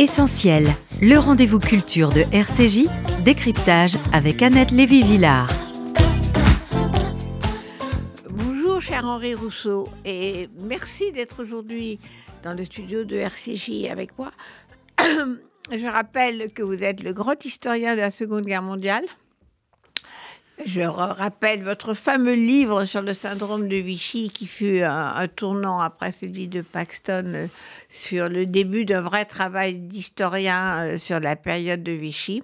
Essentiel, le rendez-vous culture de RCJ, décryptage avec Annette Lévy-Villard. Bonjour cher Henri Rousseau et merci d'être aujourd'hui dans le studio de RCJ avec moi. Je rappelle que vous êtes le grand historien de la Seconde Guerre mondiale. Je rappelle votre fameux livre sur le syndrome de Vichy qui fut un, tournant après celui de Paxton euh, sur le début d'un vrai travail d'historien euh, sur la période de Vichy.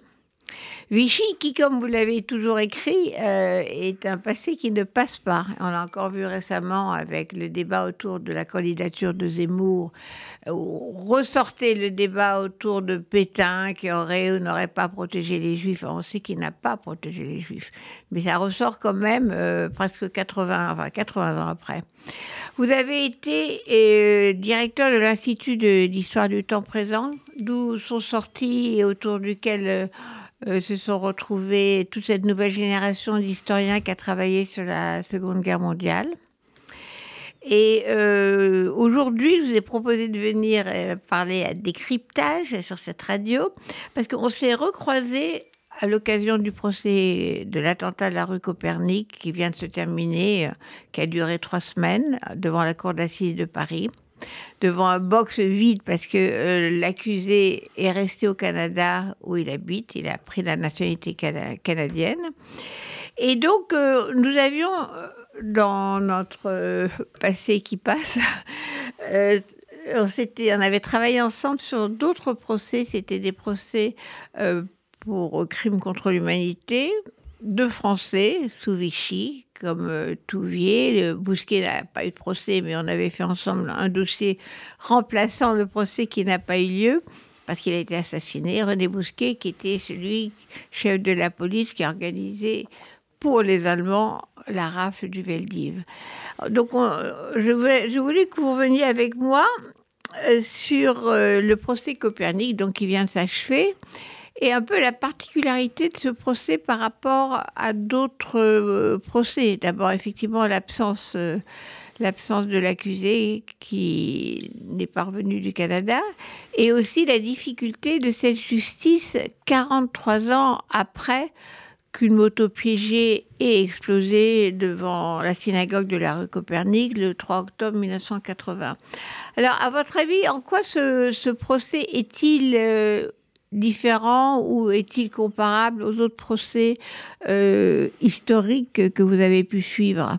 Vichy, qui, comme vous l'avez toujours écrit, euh, est un passé qui ne passe pas. On l'a encore vu récemment avec le débat autour de la candidature de Zemmour, où ressortait le débat autour de Pétain, qui aurait ou n'aurait pas protégé les Juifs. On sait qu'il n'a pas protégé les Juifs, mais ça ressort quand même euh, presque 80, enfin 80 ans après. Vous avez été euh, directeur de l'Institut d'histoire du temps présent, d'où sont sortis et autour duquel euh, se sont retrouvés toute cette nouvelle génération d'historiens qui a travaillé sur la Seconde Guerre mondiale. Et euh, aujourd'hui, je vous ai proposé de venir euh, parler à décryptage sur cette radio, parce qu'on s'est recroisés à l'occasion du procès de l'attentat de la rue Copernic qui vient de se terminer, qui a duré trois semaines devant la cour d'assises de Paris devant un box vide parce que euh, l'accusé est resté au Canada où il habite. Il a pris la nationalité canadienne. Et donc, euh, nous avions euh, dans notre passé qui passe, on, on, avait travaillé ensemble sur d'autres procès. C'était des procès pour crimes contre l'humanité de Français sous Vichy comme euh, Touvier. Bousquet n'a pas eu de procès, mais on avait fait ensemble un dossier remplaçant le procès qui n'a pas eu lieu parce qu'il a été assassiné. René Bousquet, qui était celui, chef de la police, qui a organisé pour les Allemands la rafle du Veldiv. Donc, je, voulais, je, voulais, que vous veniez avec moi euh, sur euh, le procès Copernic, donc qui vient de s'achever et un peu la particularité de ce procès par rapport à d'autres euh, procès. D'abord, effectivement, l'absence euh, l'absence de l'accusé qui n'est pas revenu du Canada, et aussi la difficulté de cette justice 43 ans après qu'une moto piégée ait explosé devant la synagogue de la rue Copernic le 3 octobre 1980. Alors, à votre avis, en quoi ce, procès est-il euh, différent ou est-il comparable aux autres procès euh, historiques que vous avez pu suivre?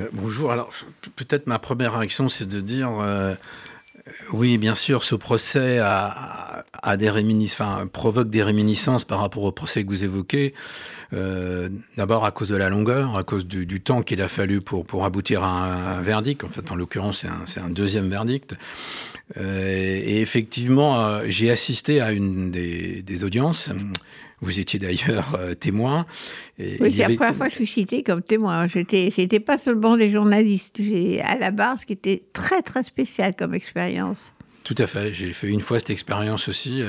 Euh, Bonjour. Alors, peut-être ma première réaction, c'est de dire euh, oui, bien sûr, ce procès provoque des réminiscences par rapport au procès que vous évoquez. D'abord à cause de la longueur, à cause du, temps qu'il a fallu pour, aboutir à un, verdict. En fait, en l'occurrence, c'est un, un, deuxième verdict. Euh, et effectivement, euh, j'ai assisté à une des, audiences. Vous étiez d'ailleurs euh, témoin. oui, c'est la première fois que je suis cité comme témoin. J'étais, c'était pas seulement des journalistes. À la barre, ce qui était très très spécial comme expérience. Tout à fait. J'ai fait une fois cette expérience aussi.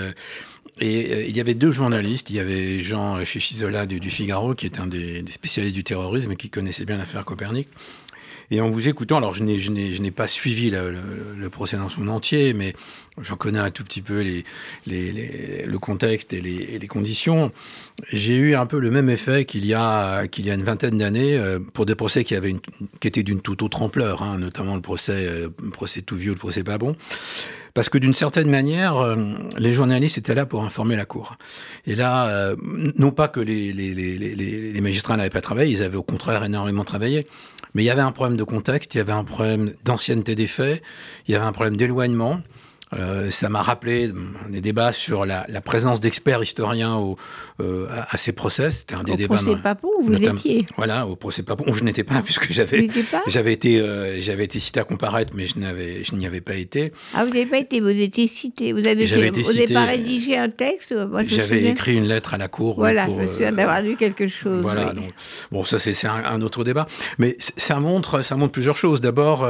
Et il y avait deux journalistes. Il y avait Jean Chichizola du, du Figaro, qui est un des, des, spécialistes du terrorisme et qui connaissait bien l'affaire Copernic. Et en vous écoutant, alors je n'ai, pas suivi le, procès dans son entier, mais j'en connais un tout petit peu le contexte et les, conditions. J'ai eu un peu le même effet qu'il y a, y a une vingtaine d'années euh, pour des procès qui, avaient qui étaient d'une toute autre ampleur, hein, notamment le procès, euh, procès tout vieux, le procès pas bon. Parce que d'une certaine manière, euh, les journalistes étaient là pour informer la Cour. Et là, non pas que les, les, les magistrats n'avaient pas travaillé, ils avaient au contraire énormément travaillé, mais il y avait un problème de contexte, il y avait un problème d'ancienneté des faits, il y avait un problème d'éloignement. Euh, ça m'a rappelé des débats sur la, la présence d'experts historiens au, euh, à, ces procès. C'était un des au débats. Au procès Papon, vous étiez Voilà, au procès Papon. Je n'étais pas, puisque j'avais, j'avais été, euh, j'avais été cité à comparaître, mais je n'avais, je n'y avais pas été. Ah, vous n'avez pas été, vous étiez cité. Vous avez, fait, été vous n'avez pas rédigé un texte J'avais écrit une lettre à la cour. Voilà, pour, je me souviens d'avoir lu quelque chose. Voilà. Donc, bon, ça c'est, un, un, autre débat, mais ça montre, ça montre plusieurs choses. D'abord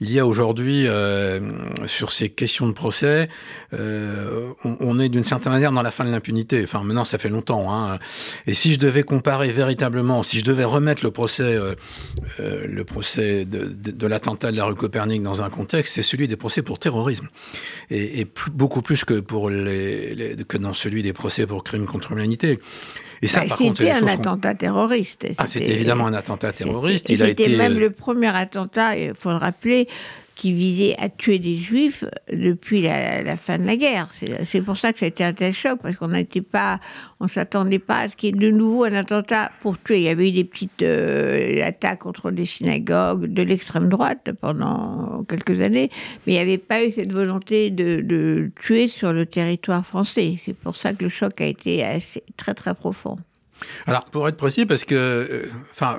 il y a aujourd'hui, euh, sur ces questions de procès, euh, on, est d'une certaine manière dans la fin de l'impunité. Enfin, maintenant, ça fait longtemps. Hein. Et si je devais comparer véritablement, si je devais remettre le procès, euh, le procès de, l'attentat de la rue Copernic dans un contexte, c'est celui des procès pour terrorisme. Et, beaucoup plus que, pour que dans celui des procès pour crimes contre l'humanité. Et ça, bah, c'était un attentat terroriste. Ah, c'était évidemment un attentat terroriste. Il a été même le premier attentat, il faut le rappeler, qui visait à tuer des juifs depuis la, fin de la guerre. C'est pour ça que ça a été un tel choc, parce qu'on n'était pas, on s'attendait pas à ce qu'il y ait de nouveau un attentat pour tuer. Il y avait eu des petites euh, attaques contre des synagogues de l'extrême droite pendant quelques années, mais il n'y avait pas eu cette volonté de, de tuer sur le territoire français. C'est pour ça que le choc a été assez, très très profond. Alors, pour être précis, parce que, euh, enfin,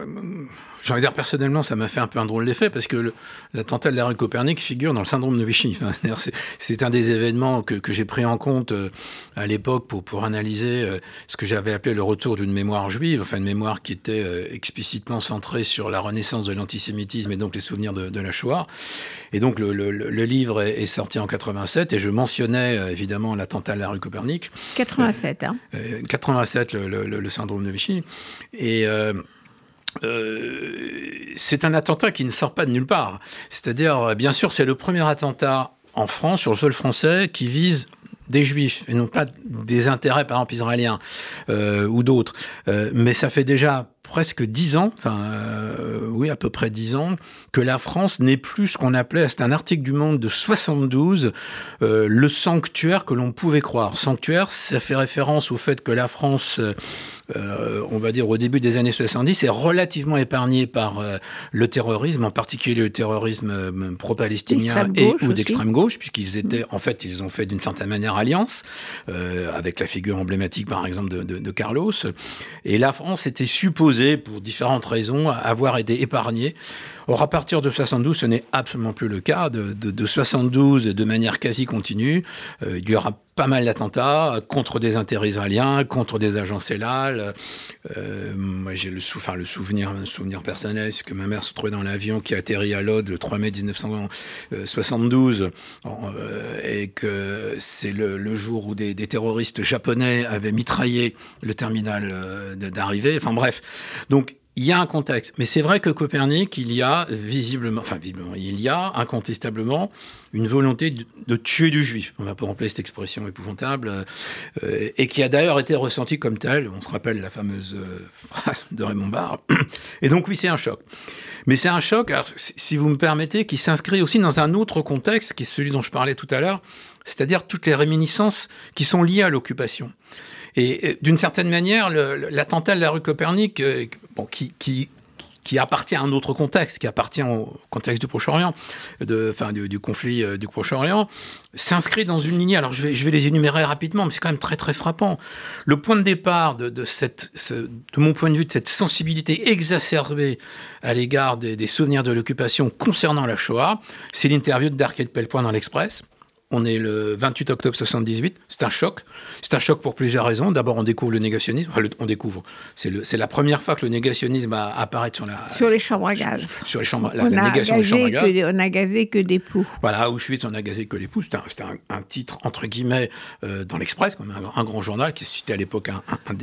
j'ai envie de dire personnellement, ça m'a fait un peu un drôle d'effet parce que l'attentat de la rue Copernic figure dans le syndrome de Vichy. Enfin, c'est un des événements que, que j'ai pris en compte euh, à l'époque pour, pour analyser euh, ce que j'avais appelé le retour d'une mémoire juive, enfin une mémoire qui était euh, explicitement centrée sur la renaissance de l'antisémitisme et donc les souvenirs de, de, la Shoah. Et donc le, le, le livre est, est, sorti en 87 et je mentionnais évidemment l'attentat de la rue Copernic. 87, hein 87, le, le, syndrome de Vichy. Et euh, c'est un attentat qui ne sort pas de nulle part. C'est-à-dire, bien sûr, c'est le premier attentat en France, sur le sol français, qui vise des juifs et non pas des intérêts, par exemple, israéliens euh, ou d'autres. Euh, mais ça fait déjà presque dix ans, enfin euh, oui à peu près dix ans, que la France n'est plus ce qu'on appelait, c'est un article du Monde de 72, euh, le sanctuaire que l'on pouvait croire. Sanctuaire, ça fait référence au fait que la France euh, on va dire au début des années 70, est relativement épargnée par euh, le terrorisme, en particulier le terrorisme euh, pro-palestinien et ou d'extrême gauche, puisqu'ils étaient, en fait, ils ont fait d'une certaine manière alliance avec la figure emblématique, par exemple, de, de, de, Carlos. Et la France était supposée, pour différentes raisons, avoir été épargnée. Or, à partir de 72, ce n'est absolument plus le cas. De, de, de 72, de manière quasi continue, euh, il y aura pas mal d'attentats contre des intérêts israéliens, contre des agents CELAL. Euh, moi, j'ai le, sou, enfin, le souvenir, un souvenir personnel, c'est que ma mère se trouvait dans l'avion qui a atterri à Lod le 3 mai 1972 euh, et que c'est le, jour où des, des, terroristes japonais avaient mitraillé le terminal d'arrivée. Enfin bref, donc il y a un contexte. Mais c'est vrai que Copernic, il y a visiblement, enfin visiblement, il y a incontestablement une volonté de, tuer du juif. On va pas remplir cette expression épouvantable, euh, et qui a d'ailleurs été ressentie comme telle. On se rappelle la fameuse euh, phrase de Raymond Barre. Et donc oui, c'est un choc. Mais c'est un choc, si vous me permettez, qui s'inscrit aussi dans un autre contexte, qui est celui dont je parlais tout à l'heure, c'est-à-dire toutes les réminiscences qui sont liées à l'occupation. Et d'une certaine manière, l'attentat de la rue Copernic, euh, bon, qui, qui, qui appartient à un autre contexte, qui appartient au contexte du Proche-Orient, enfin du, du, conflit euh, du Proche-Orient, s'inscrit dans une lignée. Alors je vais, je vais les énumérer rapidement, mais c'est quand même très très frappant. Le point de départ de, de, cette, ce, de mon point de vue, de cette sensibilité exacerbée à l'égard des, souvenirs de l'occupation concernant la Shoah, c'est l'interview de Darket Pellepoint dans l'Express on est le 28 octobre 78. C'est un choc. C'est un choc pour plusieurs raisons. D'abord, on découvre le négationnisme. Enfin, le, on découvre. C'est la première fois que le négationnisme apparaît sur la. Sur les chambres à gaz. Sur, sur les chambres, la, la négation des chambres à gaz. On a gazé que des poux. Voilà, à Auschwitz, on a gazé que les poux. C'était un, un, un, titre, entre guillemets, euh, dans l'Express, comme un, un, grand journal qui suscitait à l'époque un,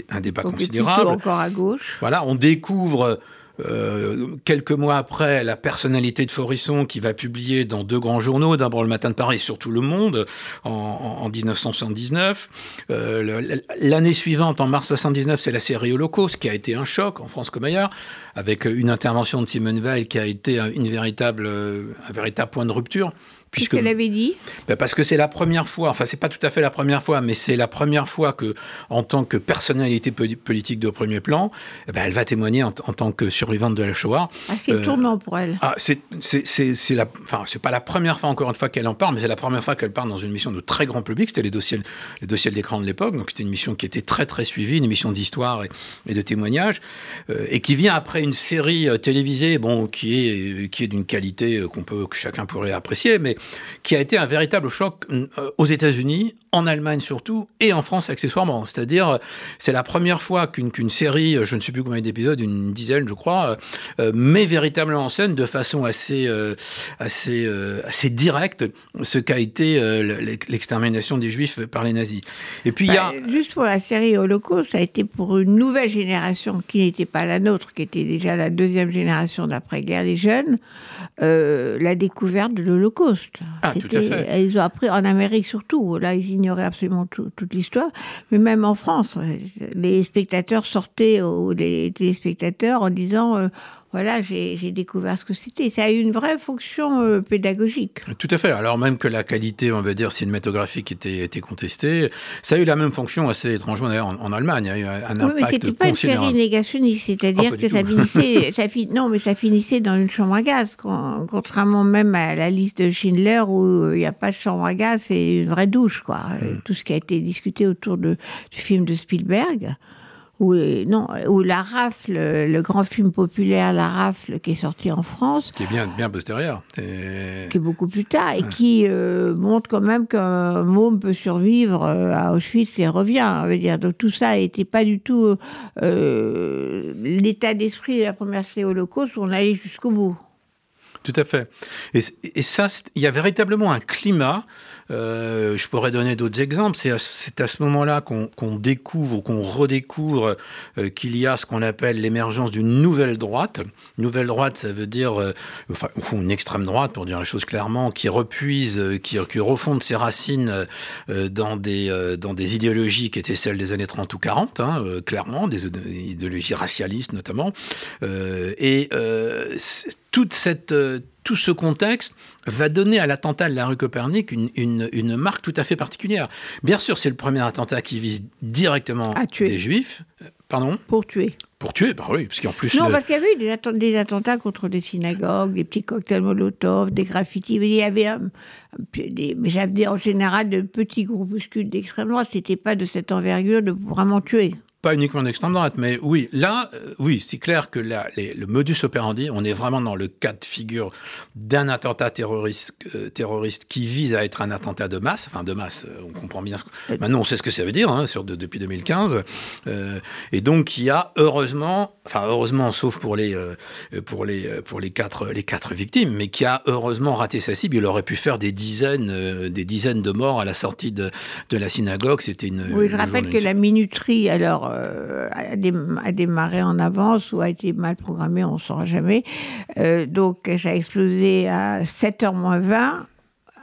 un, débat Donc considérable. encore à gauche. Voilà, on découvre euh, quelques mois après, la personnalité de Forisson qui va publier dans deux grands journaux, d'abord le Matin de Paris et surtout Le Monde, en, en 1979. Euh, L'année suivante, en mars 79, c'est la série Holocauste qui a été un choc en France comme ailleurs, avec une intervention de Simone Veil qui a été une véritable, un véritable point de rupture. Qu'est-ce qu'elle avait dit? Ben Parce que c'est la première fois, enfin c'est pas tout à fait la première fois, mais c'est la première fois que, en tant que personnalité politique de premier plan, eh ben elle va témoigner en, en, tant que survivante de la Shoah. Ah, c'est euh, tournant pour elle. Ah, c'est la, enfin c'est pas la première fois encore une fois qu'elle en parle, mais c'est la première fois qu'elle parle dans une mission de très grand public. C'était les dossiers, les dossiers de l'écran de l'époque, donc c'était une mission qui était très très suivie, une émission d'histoire et, et, de témoignages, euh, et qui vient après une série euh, télévisée, bon, qui est qui est d'une qualité euh, qu'on peut que chacun pourrait apprécier, mais qui a été un véritable choc euh, aux États-Unis, en Allemagne surtout, et en France accessoirement. C'est-à-dire, c'est la première fois qu'une qu série, je ne sais plus combien d'épisodes, une dizaine je crois, endroit, met véritablement en scène de façon assez, assez, assez directe ce qu'a été l'extermination des Juifs par les nazis. Et puis y a... Bah, juste pour la série Holocauste, ça a été pour une nouvelle génération qui n'était pas la nôtre, qui était déjà la deuxième génération d'après-guerre, les jeunes, la découverte de l'Holocauste. Ah, tout à fait. Ils ont appris en Amérique surtout. Là, ils ignoraient absolument toute l'histoire. Mais même en France, les spectateurs sortaient, ou les téléspectateurs, en disant euh, voilà, j'ai découvert ce que c'était. Ça a eu une vraie fonction euh, pédagogique. Tout à fait. Alors même que la qualité, on va dire, cinématographique était, était contestée, ça a eu la même fonction assez étrangement d'ailleurs en, Allemagne. Il y a eu un oui, mais c'était pas une série négationniste, c'est-à-dire que ça finissait, ça non, mais ça finissait dans une chambre à gaz, contrairement même à la liste de Schindler où euh, il n'y a pas de chambre à gaz, c'est une vraie douche, quoi. Hmm. Tout ce qui a été discuté autour de, du film de Spielberg ou non, ou La Rafle, le grand film populaire La Rafle qui est sorti en France. Qui est bien, bien postérieur. Qui est beaucoup plus tard et qui euh, montre quand même qu'un môme peut survivre euh, à Auschwitz et revient. Veut dire. Donc tout ça n'était pas du tout euh, l'état d'esprit de la première série Holocauste où on allait jusqu'au bout. Tout à fait. Et, et ça, il y a véritablement un climat euh, je pourrais donner d'autres exemples. C'est à, ce moment-là qu'on découvre ou qu'on redécouvre euh, qu'il y a ce qu'on appelle l'émergence d'une nouvelle droite. Nouvelle droite, ça veut dire, euh, enfin, une extrême droite, pour dire les choses clairement, qui repuise, qui, qui refonde ses racines dans, des, dans des idéologies qui étaient celles des années 30 ou 40, hein, clairement, des, idéologies racialistes notamment. et toute cette, tout ce contexte va donner à l'attentat de la rue Copernic une, une, marque tout à fait particulière. Bien sûr, c'est le premier attentat qui vise directement des juifs. Euh, pardon? Pour tuer. Pour tuer, bah oui, parce qu'en plus. Non, parce qu'il y avait eu des, attentats contre des synagogues, des petits cocktails Molotov, des graffitis. Il y avait des, mais en général de petits groupuscules d'extrême droite. C'était pas de cette envergure de vraiment tuer pas uniquement d'extrême droite, mais oui, là, euh, oui, c'est clair que là, le modus operandi, on est vraiment dans le cas de figure d'un attentat terroriste, euh, terroriste qui vise à être un attentat de masse, enfin de masse, euh, on comprend bien. Ce maintenant, on sait ce que ça veut dire, hein, sur depuis 2015, et donc y a heureusement, enfin heureusement, sauf pour les pour les pour les quatre les quatre victimes, mais qui a heureusement raté sa cible. Il aurait pu faire des dizaines des dizaines de morts à la sortie de, de la synagogue. C'était une. Oui, je rappelle que la minuterie, alors euh, a, démarré en avance ou a été mal programmé, on ne saura jamais. Euh, donc ça a explosé à 7h moins 20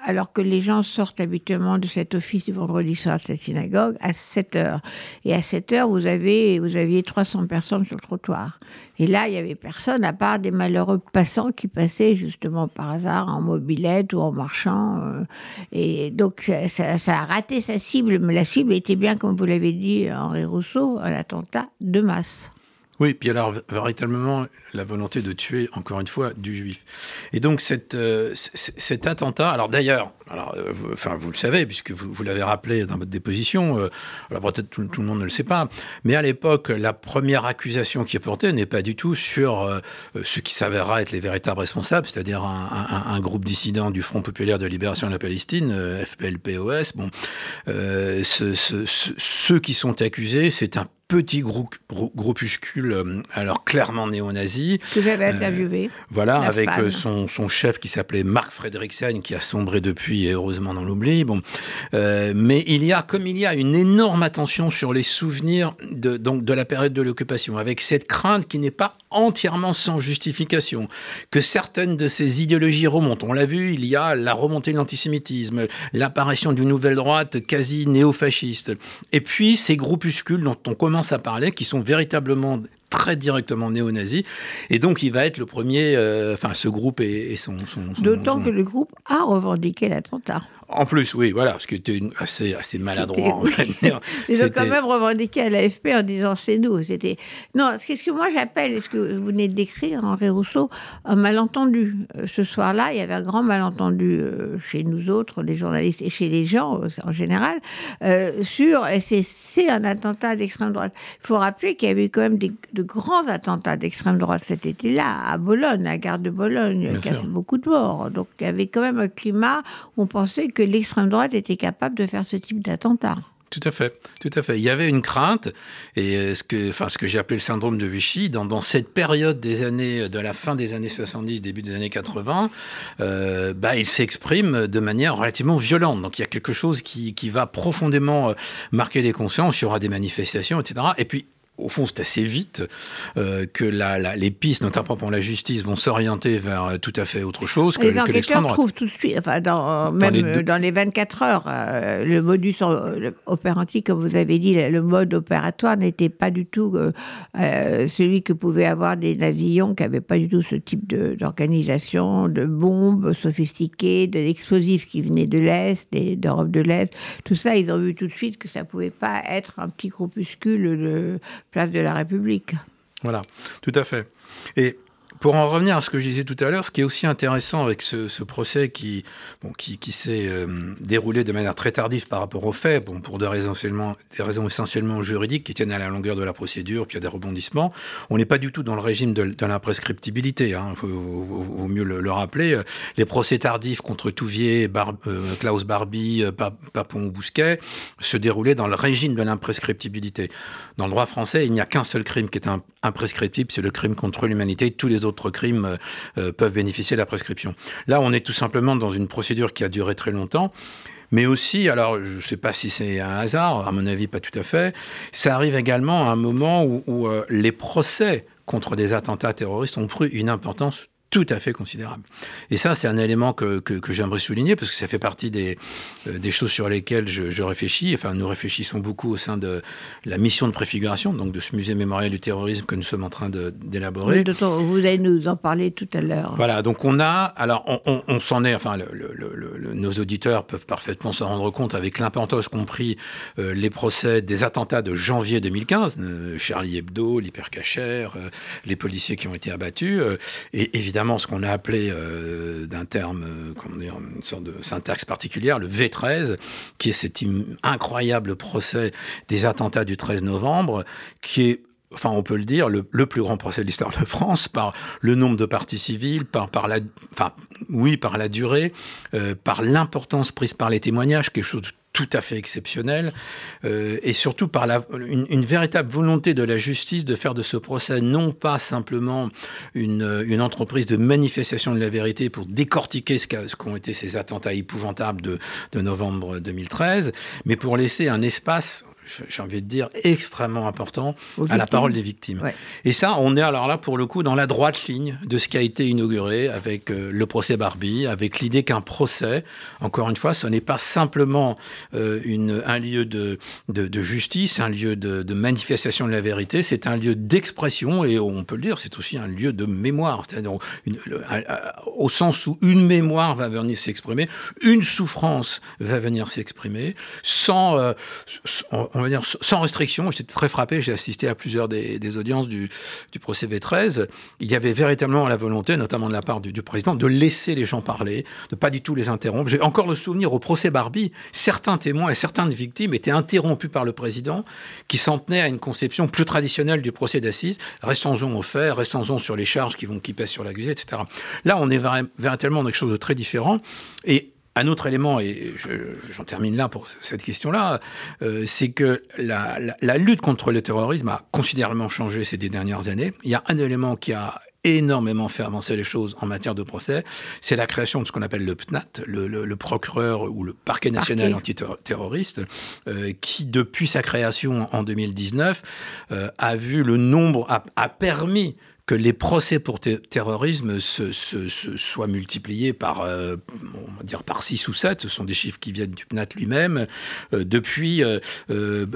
alors que les gens sortent habituellement de cet office du vendredi soir de cette synagogue à 7 heures. Et à 7 heures, vous, avez, vous aviez 300 personnes sur le trottoir. Et là, il n'y avait personne à part des malheureux passants qui passaient justement par hasard en mobilette ou en marchant. Euh. et donc, ça, ça, a raté sa cible, mais la cible était bien, comme vous l'avez dit, Henri Rousseau, un attentat de masse. Oui, puis alors véritablement la volonté de tuer encore une fois du juif. Et donc euh, cet attentat, alors d'ailleurs, alors euh, vous, enfin vous le savez puisque vous, l'avez rappelé dans votre déposition, euh, alors peut-être tout, le monde ne le sait pas, mais à l'époque la première accusation qui est portée n'est pas du tout sur ce qui s'avérera être les véritables responsables, c'est-à-dire un, groupe dissident du Front populaire de libération de la Palestine, FPLPOS. Bon, ce, ce, ceux qui sont accusés, c'est un petit groupe, groupuscule, euh, alors clairement néo-nazi. Que j'avais euh, interviewé. voilà, avec euh, son, son, chef qui s'appelait Marc Fredriksen, qui a sombré depuis, et heureusement dans l'oubli. Bon, mais il y a, comme il y a une énorme attention sur les souvenirs de, donc, de la période de l'occupation, avec cette crainte qui n'est pas entièrement sans justification, que certaines de ces idéologies remontent. On l'a vu, il y a la remontée de l'antisémitisme, l'apparition d'une nouvelle droite quasi néo-fasciste, et puis ces groupuscules dont on commence à parler, qui sont véritablement très directement néo-nazis. Et donc, il va être le premier, euh, enfin, ce groupe et, son... son, D'autant que le groupe a revendiqué l'attentat. En plus, oui, voilà, ce qui était assez, assez maladroit. Ils ont quand même revendiqué à l'AFP en disant c'est nous. C'était non, ce que moi j'appelle, ce que vous venez de décrire, Henri Rousseau, un malentendu. Euh, ce soir-là, il y avait un grand malentendu euh, chez nous autres, les journalistes et chez les gens euh, en général, sur c'est un attentat d'extrême droite. Il faut rappeler qu'il y avait eu quand même des, de grands attentats d'extrême droite cet été-là, à Bologne, à la gare de Bologne, qui a fait beaucoup de morts. Donc il y avait quand même un climat où on pensait que l'extrême droite était capable de faire ce type d'attentat. Tout à fait, tout à fait. Il y avait une crainte, et ce que, enfin, ce que j'ai appelé le syndrome de Vichy, dans, dans, cette période des années, de la fin des années 70, début des années 80, euh, bah, il s'exprime de manière relativement violente. Donc il y a quelque chose qui, qui va profondément euh, marquer les consciences. Il y aura des manifestations, etc. Et puis au fond, c'est assez vite euh, que la, les pistes, notamment pour la justice, vont s'orienter vers euh, tout à fait autre chose que, les enquêteurs trouvent tout de suite, enfin, dans, même les dans les 24 heures, euh, le modus operandi, comme vous avez dit, le mode opératoire n'était pas du tout celui que pouvaient avoir des nazillons qui n'avaient pas du tout ce type d'organisation, de, bombes sophistiquées, de l'explosif qui venait de l'Est, d'Europe de l'Est. Tout ça, ils ont vu tout de suite que ça ne pouvait pas être un petit groupuscule de place de la République. Voilà, tout à fait. Et pour en revenir à ce que je disais tout à l'heure, ce qui est aussi intéressant avec ce, procès qui, s'est euh, déroulé de manière très tardive par rapport aux faits, pour des raisons, essentiellement juridiques qui tiennent à la longueur de la procédure, puis a des rebondissements, on n'est pas du tout dans le régime de, l'imprescriptibilité. Hein. Il faut, vaut, mieux le, rappeler. Les procès tardifs contre Touvier, euh, Klaus Barbie, euh, Papon Bousquet se déroulaient dans le régime de l'imprescriptibilité. Dans le droit français, il n'y a qu'un seul crime qui est imprescriptible, c'est le crime contre l'humanité. Tous les autres crimes euh, euh, peuvent bénéficier de la prescription. Là, on est tout simplement dans une procédure qui a duré très longtemps. Mais aussi, alors je ne sais pas si c'est un hasard, à mon avis pas tout à fait, ça arrive également à un moment où, euh, les procès contre des attentats terroristes ont pris une importance tout à fait considérable. Et ça, c'est un élément que, que, j'aimerais souligner parce que ça fait partie des, euh, des choses sur lesquelles je, réfléchis. Enfin, nous réfléchissons beaucoup au sein de la mission de préfiguration, donc de ce musée mémorial du terrorisme que nous sommes en train d'élaborer. vous allez nous en parler tout à l'heure. Voilà, donc on a, alors on, on, s'en est, enfin, le, nos auditeurs peuvent parfaitement s'en rendre compte avec l'importance qu'ont pris euh, les procès des attentats de janvier 2015, euh, Charlie Hebdo, l'hypercachère, les policiers qui ont été abattus, et évidemment ce qu'on a appelé euh, d'un terme, euh, comment dire, une sorte de syntaxe particulière, le V13, qui est cet incroyable procès des attentats du 13 novembre, qui est enfin on peut le dire, le, plus grand procès de l'histoire de France par le nombre de parties civiles, par, par la, enfin oui, par la durée, euh, par l'importance prise par les témoignages, quelque chose de tout à fait exceptionnel, euh, et surtout par la, une, véritable volonté de la justice de faire de ce procès non pas simplement une, une entreprise de manifestation de la vérité pour décortiquer ce qu'ont été ces attentats épouvantables de, de novembre 2013, mais pour laisser un espace j'ai envie de dire, extrêmement important à la parole des victimes. Et ça, on est alors là, pour le coup, dans la droite ligne de ce qui a été inauguré avec euh, le procès Barbie, avec l'idée qu'un procès, encore une fois, ce n'est pas simplement euh, une, un lieu de, de, justice, un lieu de, manifestation de la vérité, c'est un lieu d'expression et on peut le dire, c'est aussi un lieu de mémoire, c'est-à-dire au sens où une mémoire va venir s'exprimer, une souffrance va venir s'exprimer, sans, euh, on va dire, sans restriction. J'étais très frappé, j'ai assisté à plusieurs des, audiences du, procès V13. Il y avait véritablement la volonté, notamment de la part du, président, de laisser les gens parler, de pas du tout les interrompre. J'ai encore le souvenir au procès Barbie, certains témoins et certaines victimes étaient interrompus par le président qui s'en tenait à une conception plus traditionnelle du procès d'assises. Restons-en aux faits, restons-en sur les charges qui vont qui pèsent sur l'accusé, etc. Là, on est véritablement dans quelque chose de très différent. Et un autre élément, et j'en termine là pour cette question-là, euh, c'est que la, lutte contre le terrorisme a considérablement changé ces dernières années. Il y a un élément qui a énormément fait avancer les choses en matière de procès, c'est la création de ce qu'on appelle le PNAT, le, procureur ou le parquet national antiterroriste, euh, qui depuis sa création en 2019 euh, a vu le nombre, a permis que les procès pour terrorisme se, soient multipliés par, euh, on va dire par 6 ou 7, ce sont des chiffres qui viennent du PNAT lui-même, euh, depuis, euh,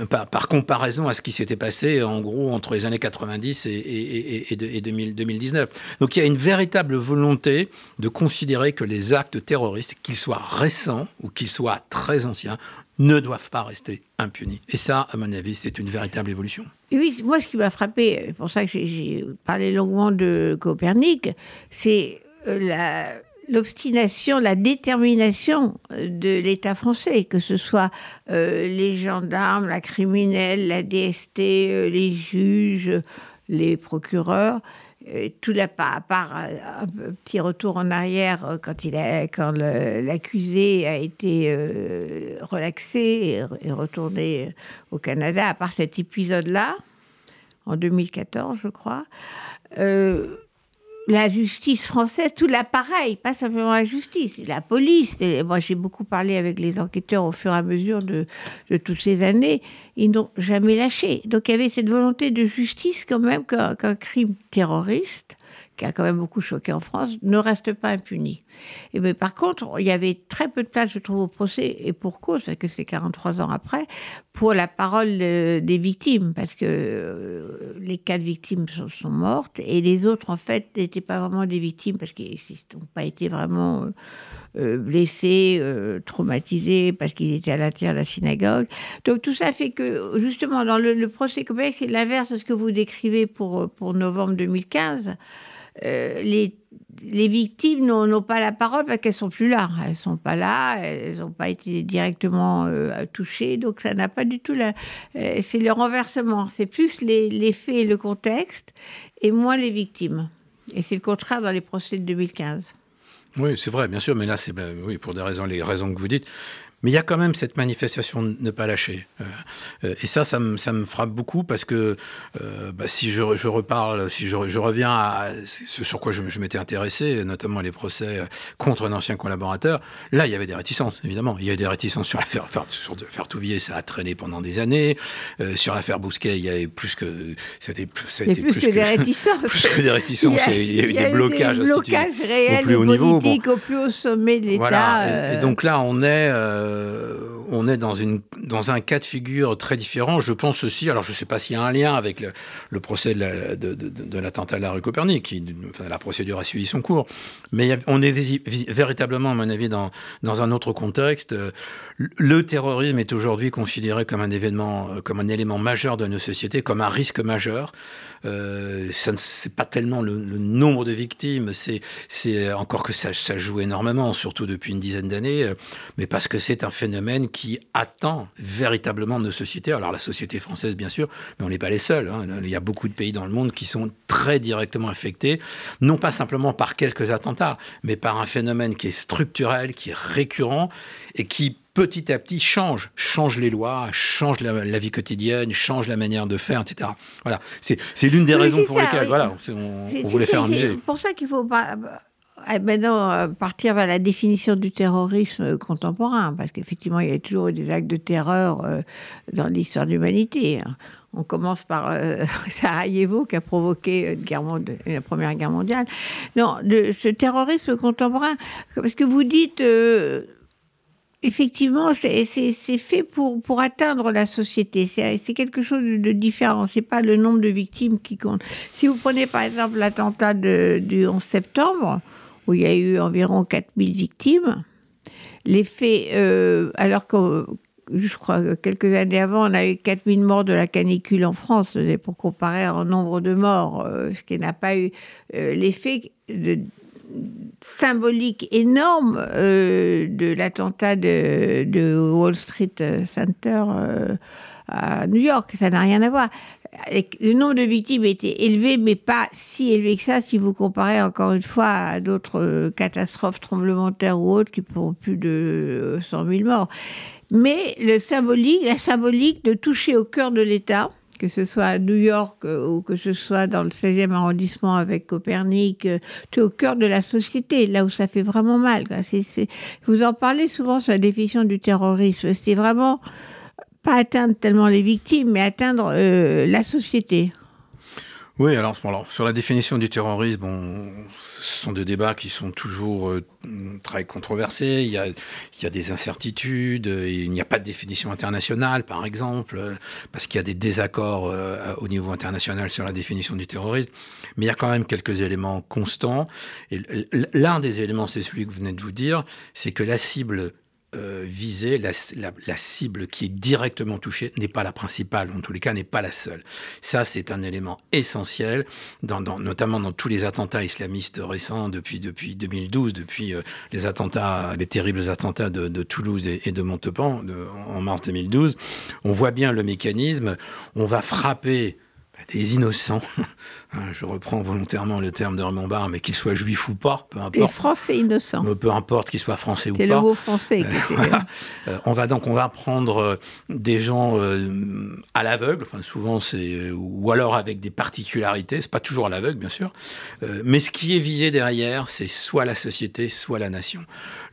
par, comparaison à ce qui s'était passé en gros entre les années 90 et, et, 2019. Donc il y a une véritable volonté de considérer que les actes terroristes, qu'ils soient récents ou qu'ils soient très anciens, ne doivent pas rester impunis. Et ça, à mon avis, c'est une véritable évolution. Oui, moi, ce qui m'a frappé, c'est pour ça que j'ai parlé longuement de Copernic, c'est euh, l'obstination, la détermination euh, de l'État français, que ce soit euh, les gendarmes, la criminelle, la DST, les juges, les procureurs, tout là, à part un petit retour en arrière quand, il a, quand l'accusé a été relaxé et, retourné au Canada, à part cet épisode-là, en 2014, je crois la justice française, tout l'appareil, pas simplement la justice, la police. Moi, j'ai beaucoup parlé avec les enquêteurs au fur et à mesure de, toutes ces années. Ils n'ont jamais lâché. Donc il y avait cette volonté de justice quand même qu'un crime terroriste qui a quand même beaucoup choqué en France, ne reste pas impuni. Et mais par contre, il y avait très peu de place, je trouve, au procès, et pour cause, parce que c'est 43 ans après, pour la parole des victimes, parce que euh, les quatre victimes sont, mortes, et les autres, en fait, n'étaient pas vraiment des victimes, parce qu'ils n'ont pas été vraiment euh, euh, blessés, traumatisés, parce qu'ils étaient à l'intérieur de la synagogue. Donc tout ça fait que, justement, dans le, procès complexe, c'est l'inverse de ce que vous décrivez pour, pour novembre 2015. Euh, les, les, victimes n'ont pas la parole parce qu'elles sont plus là. Elles sont pas là, elles n'ont pas été directement euh, touchées, donc ça n'a pas du tout la. Euh, c'est le renversement. C'est plus les, les, faits et le contexte, et moins les victimes. Et c'est le contraire dans les procès de 2015. Oui, c'est vrai, bien sûr, mais là, c'est ben, oui, pour des raisons, les raisons que vous dites. Mais il y a quand même cette manifestation de ne pas lâcher. Euh, euh, et ça, ça me, ça me, frappe beaucoup parce que euh, bah, si je, je, reparle, si je, je, reviens à ce sur quoi je, je m'étais intéressé, notamment les procès contre un ancien collaborateur, là, il y avait des réticences, évidemment. Il y avait des réticences sur l'affaire Fertouvier, ça a traîné pendant des années. sur l'affaire Bousquet, il y avait plus que. C'était plus, plus, plus, que, des réticences. plus que des réticences. Il y a, eu des blocages. Des blocages réels, au plus haut niveau. Au plus haut sommet de l'État. Voilà. Et, donc là, on est. Euh, on est dans, une, dans un cas de figure très différent. Je pense aussi, alors je ne sais pas s'il y a un lien avec le, procès de, l'attentat de, la rue Copernic, qui, la procédure a suivi son cours, mais on est véritablement, à mon avis, dans, dans un autre contexte. Le terrorisme est aujourd'hui considéré comme un événement, comme un élément majeur de nos sociétés, comme un risque majeur. Euh, ce n'est pas tellement le, nombre de victimes, c'est encore que ça, ça, joue énormément, surtout depuis une dizaine d'années, euh, mais parce que c'est un phénomène qui atteint véritablement nos sociétés. Alors la société française, bien sûr, mais on n'est pas les seuls. Hein. Il y a beaucoup de pays dans le monde qui sont très directement affectés, non pas simplement par quelques attentats, mais par un phénomène qui est structurel, qui est récurrent et qui petit à petit change, change les lois, change la, vie quotidienne, change la manière de faire, etc. Voilà, c'est l'une des raisons pour lesquelles voilà, on, voulait faire un musée. C'est pour ça qu'il faut pas euh, maintenant euh, partir vers la définition du terrorisme contemporain, parce qu'effectivement, il y a toujours eu des actes de terreur euh, dans l'histoire de l'humanité. Hein. On commence par Sarajevo qui a provoqué une guerre la Première Guerre mondiale. Non, ce terrorisme contemporain, parce que vous dites Effectivement, c'est fait pour, pour atteindre la société. C'est quelque chose de différent. C'est pas le nombre de victimes qui compte. Si vous prenez par exemple l'attentat du 11 septembre, où il y a eu environ 4000 victimes, les faits, euh, alors que je crois que quelques années avant, on a eu 4000 morts de la canicule en France, pour comparer en nombre de morts, euh, ce qui n'a pas eu euh, l'effet symbolique énorme euh, de l'attentat de, Wall Street Center euh, à New York. Ça n'a rien à voir. Le nombre de victimes était élevé, mais pas si élevé que ça si vous comparez encore une fois à d'autres euh, catastrophes tremblementaires ou autres qui font plus de 100 000 morts. Mais le symbolique, la symbolique de toucher au cœur de l'État, que ce soit à New York euh, ou que ce soit dans le 16e arrondissement avec Copernic, euh, tu es au cœur de la société, là où ça fait vraiment mal. Vous en parlez souvent sur la définition du terrorisme. C'est vraiment pas atteindre tellement les victimes, mais atteindre euh, la société. Oui, alors, sur la définition du terrorisme, ce sont des débats qui sont toujours euh, très controversés. Il y, a, il y a des incertitudes. Il n'y a pas de définition internationale, par exemple, euh, parce qu'il y a des désaccords euh, au niveau international sur la définition du terrorisme. Mais il y a quand même quelques éléments constants. Et l'un des éléments, c'est celui que vous venez de vous dire, c'est que la cible euh, viser la, cible qui est directement touchée n'est pas la principale, en tous les cas n'est pas la seule. Ça, c'est un élément essentiel, notamment dans tous les attentats islamistes récents depuis, depuis 2012, depuis euh, les attentats, les terribles attentats de, Toulouse et, de Montauban en mars 2012. On voit bien le mécanisme. On va frapper des innocents. Hein, je reprends volontairement le terme de Raymond Barre, mais qu'ils soient juifs ou pas, peu importe. Des Français innocents. Peu importe qu'ils soient français ou pas. C'est le mot français. Était... euh, on va donc on va prendre euh, des gens euh, à l'aveugle. Enfin, souvent c'est ou alors avec des particularités. C'est pas toujours à l'aveugle, bien sûr. Euh, mais ce qui est visé derrière, c'est soit la société, soit la nation.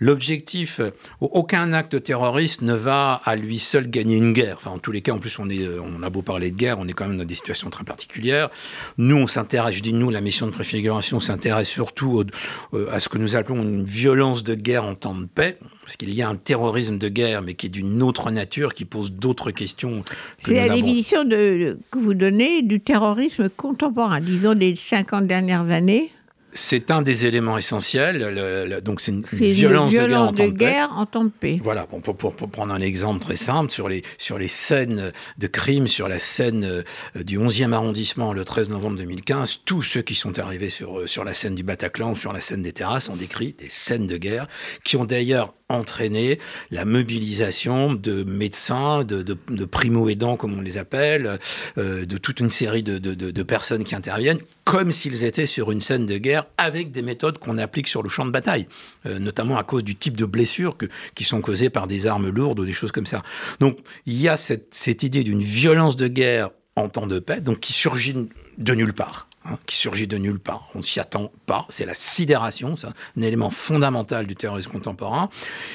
L'objectif, aucun acte terroriste ne va à lui seul gagner une guerre. Enfin, en tous les cas, en plus, on est, on a beau parler de guerre, on est quand même dans des situations très particulières. Nous, on s'intéresse, je dis nous, la mission de préfiguration s'intéresse surtout au, à ce que nous appelons une violence de guerre en temps de paix, parce qu'il y a un terrorisme de guerre, mais qui est d'une autre nature, qui pose d'autres questions. C'est la définition de, que vous donnez du terrorisme contemporain, disons des 50 dernières années c'est un des éléments essentiels. Le, le, donc, c'est une, une, violence, une violence de, guerre, en, de guerre en, temps de paix. Voilà, bon, pour, pour, pour, prendre un exemple très simple, sur les, sur les scènes de crimes, sur la scène euh, du 11e arrondissement le 13 novembre 2015, tous ceux qui sont arrivés sur, sur la scène du Bataclan ou sur la scène des terrasses ont décrit des scènes de guerre qui ont d'ailleurs entraîné la mobilisation de médecins, de, primo-aidants, comme on les appelle, euh, de toute une série de, de personnes qui interviennent, comme s'ils étaient sur une scène de guerre avec des méthodes qu'on applique sur le champ de bataille, euh, notamment à cause du type de blessures qui sont causées par des armes lourdes ou des choses comme ça. Donc il y a cette, cette idée d'une violence de guerre en temps de paix, donc qui surgit de nulle part. Hein, qui surgit de nulle part. On ne s'y attend pas. C'est la sidération, c'est un élément fondamental du terrorisme contemporain.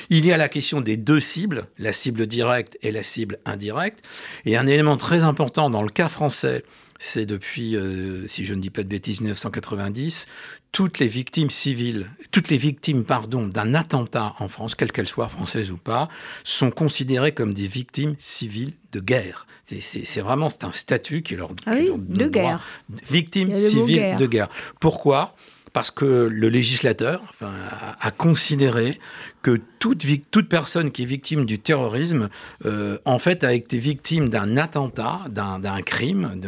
Il y a la question des deux cibles, la cible directe et la cible indirecte. Et un élément très important dans le cas français, c'est depuis, euh, si je ne dis pas de bêtises, 1990, toutes les victimes civiles, toutes les victimes, pardon, d'un attentat en France, quelle qu'elle soit, française ou pas, sont considérées comme des victimes civiles de guerre. C'est vraiment c'est un statut qui leur, ah oui, qui leur de guerre. Victimes civiles de guerre. Pourquoi? Parce que le législateur enfin, a, a, considéré que toute, personne qui est victime du terrorisme, euh, en fait, a été victime d'un attentat, d'un crime,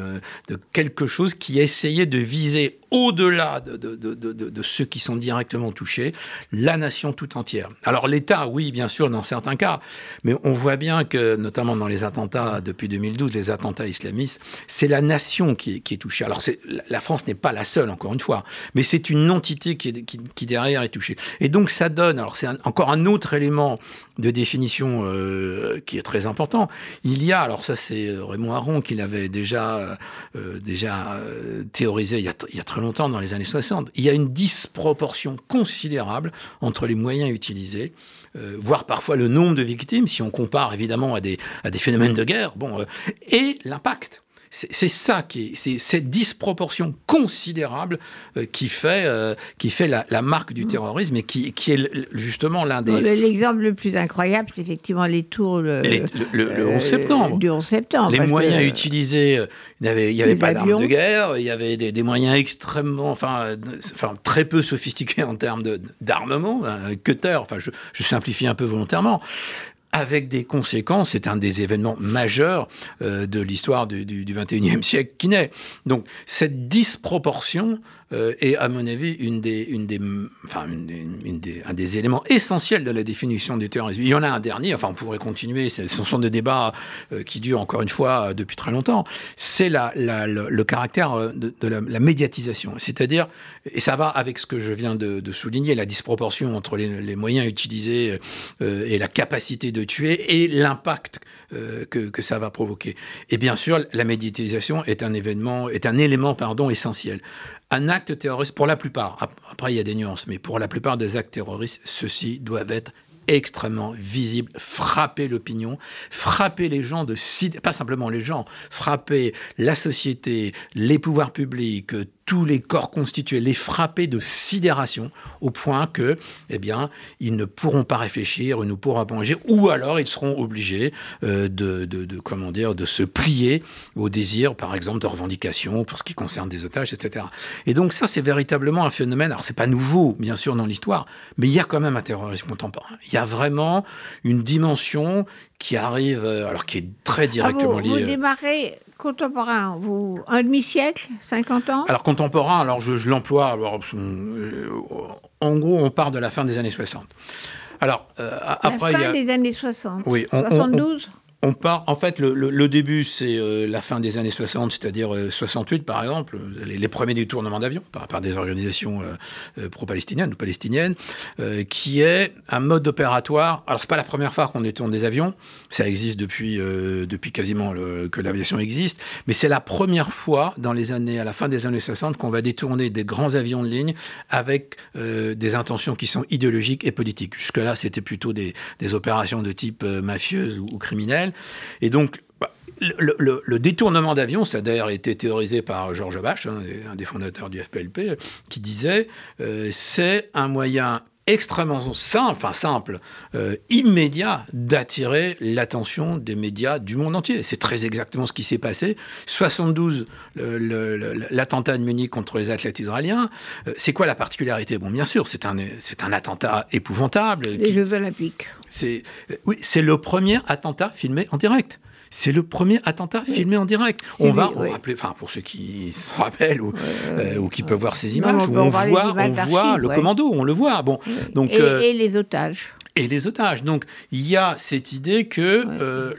de, quelque chose qui essayait de viser au-delà de, ceux qui sont directement touchés, la nation tout entière. Alors l'État, oui, bien sûr, dans certains cas, mais on voit bien que, notamment dans les attentats depuis 2012, les attentats islamistes, c'est la nation qui est, qui est touchée. Alors la France n'est pas la seule, encore une fois, mais c'est une entité qui, est, qui, qui, derrière est touchée. Et donc ça donne, alors c'est encore un autre élément de définition euh, qui est très important. Il y a, alors ça c'est Raymond Aron qui l'avait déjà, euh, euh, théorisé il y, a, très longtemps, dans les années 60, il y a une disproportion considérable entre les moyens utilisés, voire parfois le nombre de victimes, si on compare évidemment à des, à des phénomènes de guerre, bon, et l'impact c'est ça qui est, c'est cette disproportion considérable euh, qui fait, euh, qui fait la, la, marque du terrorisme et qui, qui est justement l'un des. L'exemple le plus incroyable, c'est effectivement les tours le, les, le, le, 11 septembre. Euh, du 11 septembre. Les moyens que, utilisés, il n'y avait, il y avait pas d'armes de guerre, il y avait des, des moyens extrêmement, enfin, enfin, très peu sophistiqués en termes d'armement, un cutter, enfin, je, je simplifie un peu volontairement avec des conséquences. C'est un des événements majeurs euh, de l'histoire du, du, du 21e siècle qui naît. Donc cette disproportion euh, est, à mon avis, une des, un des éléments essentiels de la définition du terrorisme. Il y en a un dernier, enfin on pourrait continuer, ce sont des débats euh, qui durent encore une fois depuis très longtemps, c'est le, caractère de, de la, médiatisation. C'est-à-dire, et ça va avec ce que je viens de, souligner, la disproportion entre les, moyens utilisés euh, et la capacité de tuer et l'impact euh, que, ça va provoquer. Et bien sûr, la médiatisation est un élément essentiel. Un acte terroriste, pour la plupart, après il y a des nuances, mais pour la plupart des actes terroristes, ceux-ci doivent être extrêmement visible, frapper l'opinion, frapper les gens de pas simplement les gens, frapper la société, les pouvoirs publics, tous les corps constitués, les frapper de sidération au point que, eh bien, ils ne pourront pas réfléchir, ils ne pourront pas agir, ou alors ils seront obligés euh, de, de, de, comment dire, de se plier au désir, par exemple, de revendication pour ce qui concerne des otages, etc. Et donc ça, c'est véritablement un phénomène. Alors c'est pas nouveau, bien sûr, dans l'histoire, mais il y a quand même un terrorisme contemporain. Il y a vraiment une dimension qui arrive, alors qui est très directement ah, liée. Vous démarrez contemporain, vous, un demi-siècle, 50 ans? Alors contemporain, alors je, je l'emploie, alors euh, en gros, on part de la fin des années 60. Alors, euh, la après, fin il y a... des années 60. Oui, on, 72 on, on part, en fait, le, début, c'est euh, la fin des années 60, c'est-à-dire 68 euh, par exemple, les, premiers détournements d'avions par, des organisations euh, pro-palestiniennes ou palestiniennes, qui est un mode opératoire. Alors, c'est pas la première fois qu'on détourne des avions, ça existe depuis, quasiment que l'aviation existe, mais c'est la première fois dans les années, à la fin des années 60, qu'on va détourner des grands avions de ligne avec des intentions qui sont idéologiques et politiques. Jusque-là, c'était plutôt des, opérations de type mafieuse ou criminelle. Et donc, bah, le, détournement d'avion, ça a d'ailleurs été théorisé par Georges Bach, hein, un des fondateurs du FPLP, qui disait euh, c'est un moyen extrêmement simple, enfin simple, euh, immédiat d'attirer l'attention des médias du monde entier. C'est très exactement ce qui s'est passé. 72, l'attentat de Munich contre les athlètes israéliens. Euh, c'est quoi la particularité? Bon, bien sûr, c'est un, c'est un attentat épouvantable. Les Jeux Olympiques. C'est, oui, c'est le premier attentat filmé en direct. C'est le premier attentat filmé en direct. On va, rappeler, enfin pour ceux qui se rappellent ou, euh, qui peuvent voir ces images, on, voit, on voit le commando, on le voit. Bon, donc euh, et, les otages. et les otages. Donc il y a cette idée que euh,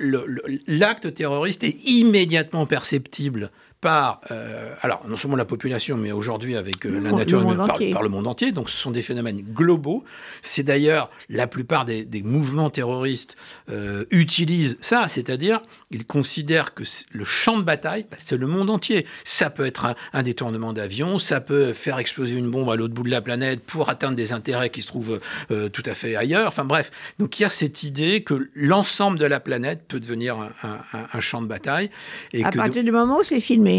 l'acte terroriste est immédiatement perceptible par, euh, alors non seulement la population, mais aujourd'hui avec euh, la nature, par, par, le monde entier. Donc ce sont des phénomènes globaux. C'est d'ailleurs la plupart des, mouvements terroristes euh, utilisent ça, c'est-à-dire ils considèrent que le champ de bataille, bah, c'est le monde entier. Ça peut être un, détournement d'avion, ça peut faire exploser une bombe à l'autre bout de la planète pour atteindre des intérêts qui se trouvent tout à fait ailleurs. Enfin bref, donc il y a cette idée que l'ensemble de la planète peut devenir un, champ de bataille. Et à partir du moment où c'est filmé.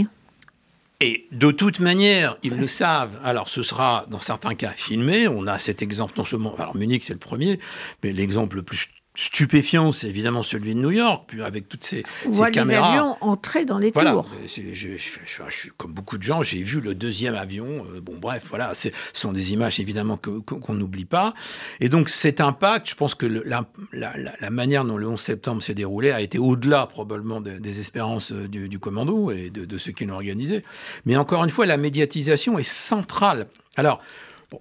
Et de toute manière, ils le savent. Alors, ce sera dans certains cas filmé. On a cet exemple non seulement. Alors, Munich, c'est le premier, mais l'exemple le plus stupéfiant, c'est évidemment celui de New York, puis avec toutes ces, voit caméras. les avions entrer dans les voilà. tours. Je, suis comme beaucoup de gens, j'ai vu le deuxième avion. Euh, bon, bref, voilà, ce sont des images évidemment qu'on n'oublie pas. Et donc cet impact, je pense que la, la, manière dont le 11 septembre s'est déroulé a été au-delà probablement des espérances euh, du, du, commando et de, de ceux qui l'ont organisé. Mais encore une fois, la médiatisation est centrale. Alors,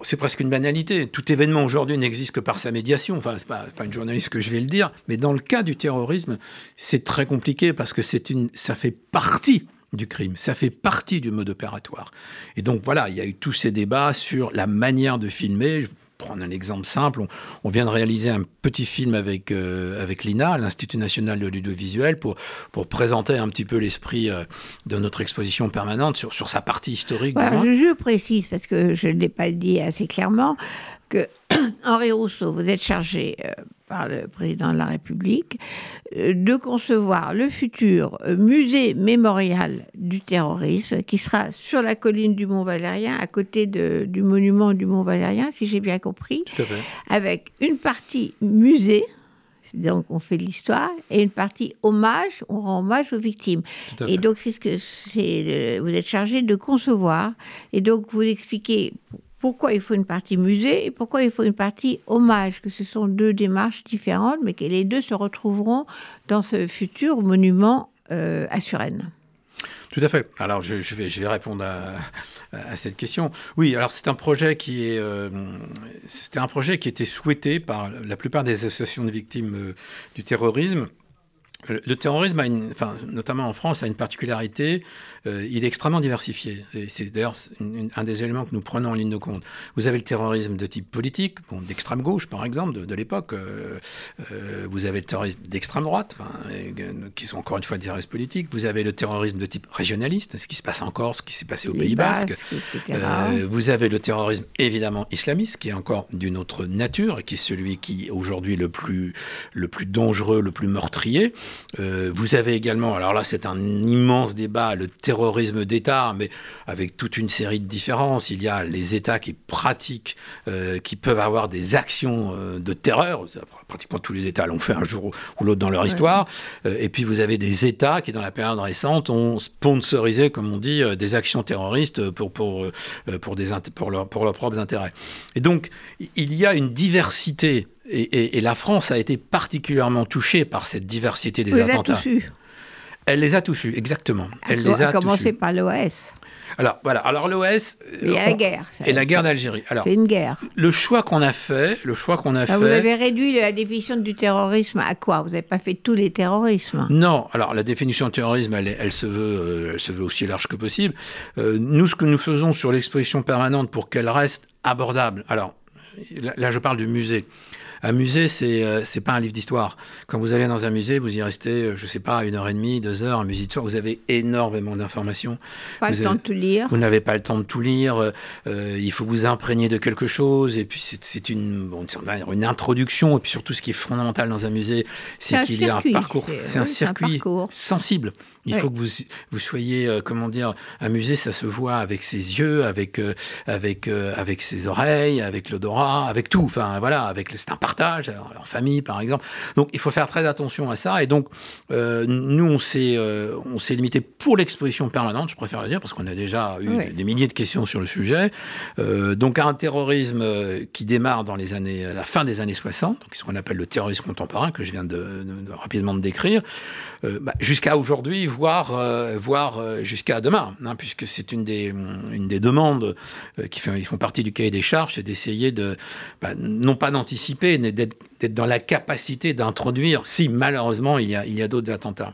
c'est presque une banalité. Tout événement aujourd'hui n'existe que par sa médiation. Enfin, c'est pas, pas une journaliste que je vais le dire, mais dans le cas du terrorisme, c'est très compliqué parce que c'est une, ça fait partie du crime. Ça fait partie du mode opératoire. Et donc voilà, il y a eu tous ces débats sur la manière de filmer prendre un exemple simple, on, vient de réaliser un petit film avec, euh, avec l'INA, l'Institut national de l'audiovisuel, pour, pour présenter un petit peu l'esprit euh, de notre exposition permanente sur, sur sa partie historique. je, précise, parce que je ne l'ai pas dit assez clairement, que Henri Rousseau, vous êtes chargé euh, par le président de la République euh, de concevoir le futur euh, musée mémorial du terrorisme qui sera sur la colline du Mont Valérien, à côté du monument du Mont Valérien, si j'ai bien compris, avec une partie musée. Donc on fait l'histoire et une partie hommage, on rend hommage aux victimes. Et donc c'est ce que c'est, vous êtes chargé de concevoir et donc vous expliquez pourquoi il faut une partie musée et pourquoi il faut une partie hommage, que ce sont deux démarches différentes, mais que les deux se retrouveront dans ce futur monument euh, à Suresnes. Tout à fait. Alors, je, vais, répondre à, cette question. Oui, alors c'est un projet qui est, euh, c'était un projet qui était souhaité par la plupart des associations de victimes euh, du terrorisme. Le terrorisme, a une, enfin, notamment en France, a une particularité, euh, il est extrêmement diversifié. C'est d'ailleurs un des éléments que nous prenons en ligne de compte. Vous avez le terrorisme de type politique, bon, d'extrême gauche par exemple, de, l'époque. Euh, euh, vous avez le terrorisme d'extrême droite, qui sont encore une fois des terroristes politiques. Vous avez le terrorisme de type régionaliste, ce qui se passe encore, ce qui s'est passé au Pays Basque. vous avez le terrorisme évidemment islamiste, qui est encore d'une autre nature, et qui est celui qui aujourd'hui le plus, le plus dangereux, le plus meurtrier. Vous avez également, alors là c'est un immense débat, le terrorisme d'État, mais avec toute une série de différences. Il y a les États qui pratiquent, euh, qui peuvent avoir des actions euh, de terreur. Pratiquement tous les États l'ont fait un jour ou l'autre dans leur histoire. Euh, et puis vous avez des États qui, dans la période récente, ont sponsorisé, comme on dit, des actions terroristes pour, pour, pour, des, pour, leur, pour leurs propres intérêts. Et donc, il y a une diversité. Et, la France a été particulièrement touchée par cette diversité des attentats. Elle les a tous eus, exactement. Elle les a commencer par l'OS. Alors voilà, alors l'OS y a la guerre. et la guerre d'Algérie. Alors C'est une guerre. le choix qu'on a fait, le choix qu'on a Ah, fait. vous avez réduit la définition du terrorisme à quoi? Vous n'avez pas fait tous les terrorismes? Non, alors la définition de terrorisme, elle, est- elle se, veut, euh, elle se veut aussi large que possible. Euh, nous, ce que nous faisons sur l'exposition permanente pour qu'elle reste abordable, alors là, je parle du musée. Un musée, c'est euh, c'est pas un livre d'histoire. Quand vous allez dans un musée, vous y restez, euh, je sais pas, une heure et demie, deux heures, un musée d'histoire, vous avez énormément d'informations. Pas Vous le temps avez- de tout lire. Vous n'avez pas le temps de tout lire. euh, il faut vous imprégner de quelque chose. Et puis, c'est- une, bon, une introduction. Et puis, surtout, ce qui est fondamental dans un musée, C'est qu'il y a un circuit, parcours. c'est- un oui, c'est un circuit parcours. sensible. Il Oui. faut que vous, vous soyez, euh, comment dire, un musée, ça se voit avec ses yeux, avec, euh, avec, avec ses oreilles, avec l'odorat, avec tout. Enfin, voilà, avec c'est un partage, alors, en famille, par exemple. Donc, il faut faire très attention à ça. Et donc, euh, nous, on s'est, euh, on s'est limité pour l'exposition permanente, je préfère le dire, parce qu'on a déjà eu Oui. des milliers de questions sur le sujet. Euh, donc, à un terrorisme qui démarre dans les années, à la fin des années 60, donc ce qu'on appelle le terrorisme contemporain, que je viens de, de- de- rapidement de décrire, bah, jusqu'à aujourd'hui, voire, voire jusqu'à demain, hein, puisque c'est une des, une des demandes qui fait, ils font partie du cahier des charges, c'est d'essayer de, bah, non pas d'anticiper, mais d'être dans la capacité d'introduire, si malheureusement il y a, d'autres attentats.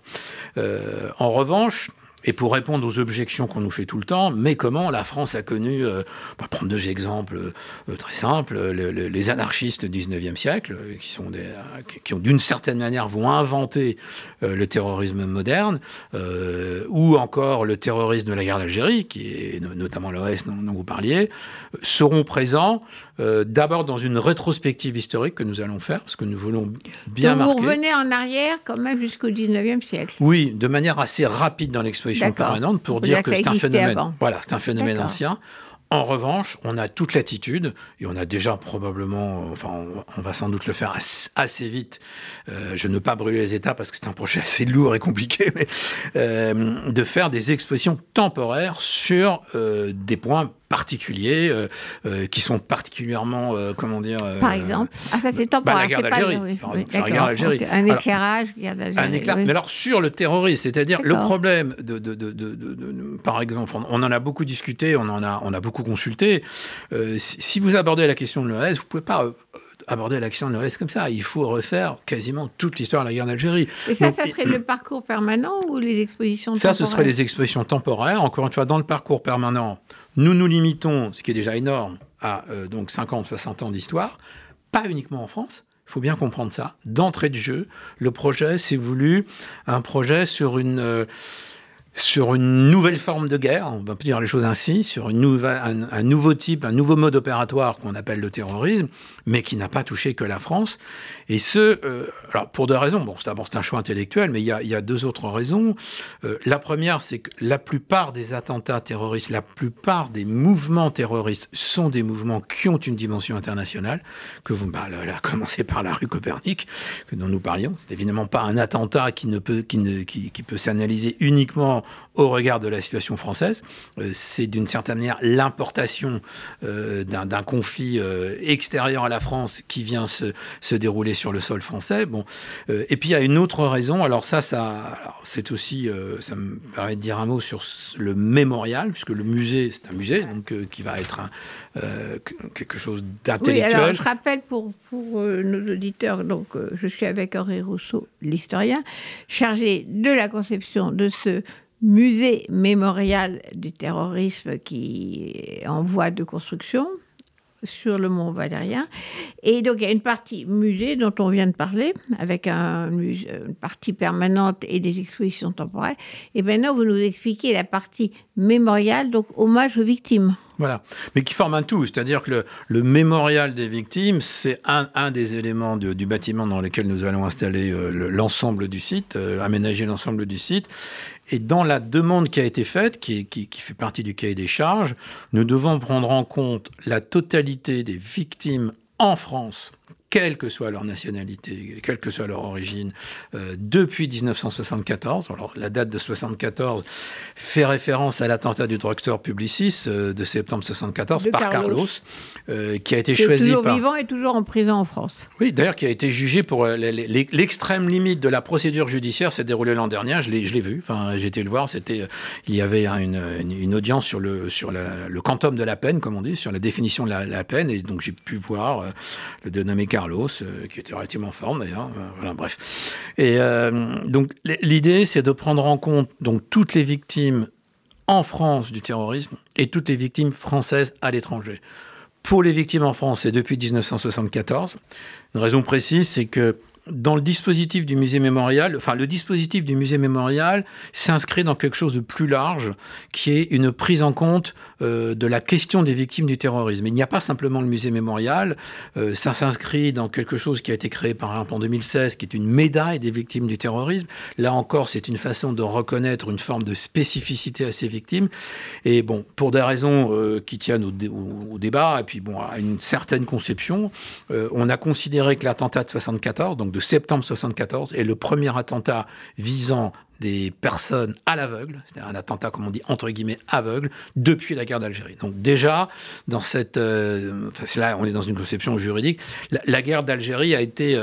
Euh, en revanche, et pour répondre aux objections qu'on nous fait tout le temps, mais comment la France a connu, euh, on va prendre deux exemples euh, très simples, le- le- les anarchistes du 19e siècle, euh, qui, sont des, euh, qui- ont d'une certaine manière vont inventer euh, le terrorisme moderne, euh, ou encore le terrorisme de la guerre d'Algérie, qui est no- notamment l'OS dont, dont vous parliez, euh, seront présents euh, d'abord dans une rétrospective historique que nous allons faire, parce que nous voulons bien Donc, vous marquer. revenez en arrière quand même jusqu'au 19e siècle. Oui, de manière assez rapide dans l'exposition permanente pour dire que c'est un phénomène. avant. Voilà, c'est un phénomène ancien. En revanche, on a toute l'attitude, et on a déjà probablement, enfin, on, va sans doute le faire assez, vite. Euh, je ne veux pas brûler les étapes parce que c'est un projet assez lourd et compliqué, mais euh, de faire des expositions temporaires sur euh, des points particuliers euh, euh, qui sont particulièrement, euh, comment dire, Par exemple. Ah, ça c'est bah, la guerre d'Algérie, oui, oui, guerre. Un Alors, éclairage, guerre d'Algérie. un éclat. oui. Mais alors sur le terrorisme, c'est-à-dire le problème de, de, de, de- par exemple, on en a beaucoup discuté, on en a, on a beaucoup consulté. Si, si vous abordez la question de l'OS, vous pouvez pas aborder la question de l'OS comme ça. Il faut refaire quasiment toute l'histoire de la guerre d'Algérie. Et ça, Donc, ça serait le parcours permanent ou les expositions ça, ce serait temporaires les expositions temporaires. Encore une fois, dans le parcours permanent, nous nous limitons, ce qui est déjà énorme, à euh, donc 50, 60 ans d'histoire, pas uniquement en France. Il faut bien comprendre ça. D'entrée de jeu, le projet s'est voulu un projet sur une euh, sur une nouvelle forme de guerre, on va dire les choses ainsi, sur une un nouveau type, un nouveau mode opératoire qu'on appelle le terrorisme, mais qui n'a pas touché que la France. Et ce, euh, alors pour deux raisons. Bon, c'est d'abord un choix intellectuel, mais il y a, deux autres raisons. Euh, la première, c'est que la plupart des attentats terroristes, la plupart des mouvements terroristes sont des mouvements qui ont une dimension internationale. Que vous, bah, là, commencez par la rue Copernic, dont nous parlions. C'est évidemment pas un attentat qui ne peut, qui ne, qui peut s'analyser uniquement au regard de la situation française. Euh, c'est d'une certaine manière l'importation euh, d'un conflit euh, extérieur à la France qui vient se, dérouler sur le sol français. Bon, et puis il y a une autre raison. Alors ça, ça, c'est aussi, ça me permet de dire un mot sur le mémorial, puisque le musée, c'est un musée, donc qui va être un, que- quelque chose d'intellectuel. je rappelle pour, nos auditeurs, donc je suis avec Henri Rousseau, l'historien, chargé de la conception de ce musée mémorial du terrorisme qui est en voie de construction sur le mont Valérien. Et donc il y a une partie musée dont on vient de parler, avec une partie permanente et des expositions temporaires. Et maintenant, vous nous expliquez la partie mémoriale, donc hommage aux victimes. Voilà, mais qui forme un tout, c'est-à-dire que le, mémorial des victimes, c'est un, des éléments du bâtiment dans lequel nous allons installer euh, le- l'ensemble du site, euh, aménager l'ensemble du site. Et dans la demande qui a été faite, qui, fait partie du cahier des charges, nous devons prendre en compte la totalité des victimes en France quelle que soit leur nationalité, quelle que soit leur origine, euh, depuis 1974. Alors la date de 74 fait référence à l'attentat du drugstore Publicis euh, de septembre 74 par Carlos, euh, qui a été qui choisi est toujours vivant et toujours en prison en France. Oui, d'ailleurs qui a été jugé pour l'extrême limite de la procédure judiciaire s'est déroulée l'an dernier. Je l'ai, vu. Enfin, j'ai été le voir. C'était, il y avait une, une, audience sur le sur le quantum de la peine, comme on dit, sur la définition de la, peine, et donc j'ai pu voir le dénommé Carlos Carlos, euh, qui était relativement fort d'ailleurs. Euh, bref. Et euh, donc l'idée, c'est de prendre en compte donc toutes les victimes en France du terrorisme et toutes les victimes françaises à l'étranger. Pour les victimes en France, c'est depuis 1974. Une raison précise, c'est que dans le dispositif du musée mémorial, enfin le dispositif du musée mémorial s'inscrit dans quelque chose de plus large, qui est une prise en compte euh, de la question des victimes du terrorisme. Il n'y a pas simplement le musée mémorial, euh, ça s'inscrit dans quelque chose qui a été créé par exemple en 2016, qui est une médaille des victimes du terrorisme. Là encore, c'est une façon de reconnaître une forme de spécificité à ces victimes. Et bon, pour des raisons euh, qui tiennent au, au, débat et puis bon à une certaine conception, on a considéré que l'attentat de 74, donc de septembre 74 est le premier attentat visant des personnes à l'aveugle, c'est-à-dire un attentat, comme on dit, entre guillemets, aveugle, depuis la guerre d'Algérie. Donc déjà, dans cette... Euh, là, on est dans une conception juridique, la, guerre d'Algérie a été...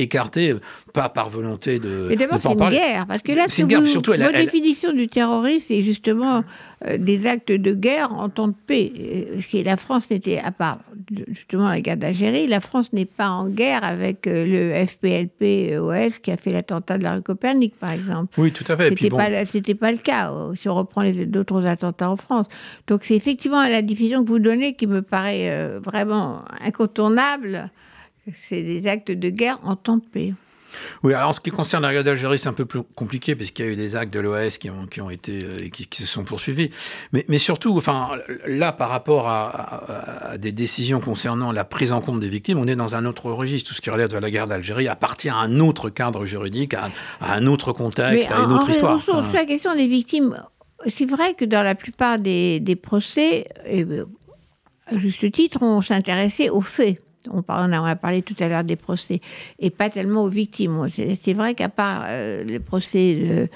Écartée, pas par volonté de. Mais d'abord, c'est une guerre, parce que là, c'est une guerre, surtout. votre définition du terrorisme, c'est justement euh, des actes de guerre en temps de paix. Euh, la France n'était, à part justement la guerre d'Algérie, la France n'est pas en guerre avec euh, le FPLP-OS qui a fait l'attentat de la rue Copernic, par exemple. Oui, tout à fait. C'était pas, pas le cas si on reprend les d'autres attentats en France. Donc c'est effectivement la diffusion que vous donnez qui me paraît vraiment incontournable. C'est des actes de guerre en temps de paix. Oui, alors en ce qui concerne la guerre d'Algérie, c'est un peu plus compliqué parce qu'il y a eu des actes de l'OAS qui ont, qui ont été euh, qui, se sont poursuivis. Mais, mais, surtout, enfin, là, par rapport à, des décisions concernant la prise en compte des victimes, on est dans un autre registre. Tout ce qui relève de la guerre d'Algérie appartit à un autre cadre juridique, à, un autre contexte, à une autre histoire. Sur la question des victimes, c'est vrai que dans la plupart des, des procès, euh, à juste titre, on s'intéressait aux faits on, a parlé tout à l'heure des procès, et pas tellement aux victimes. C'est vrai qu'à part euh, le procès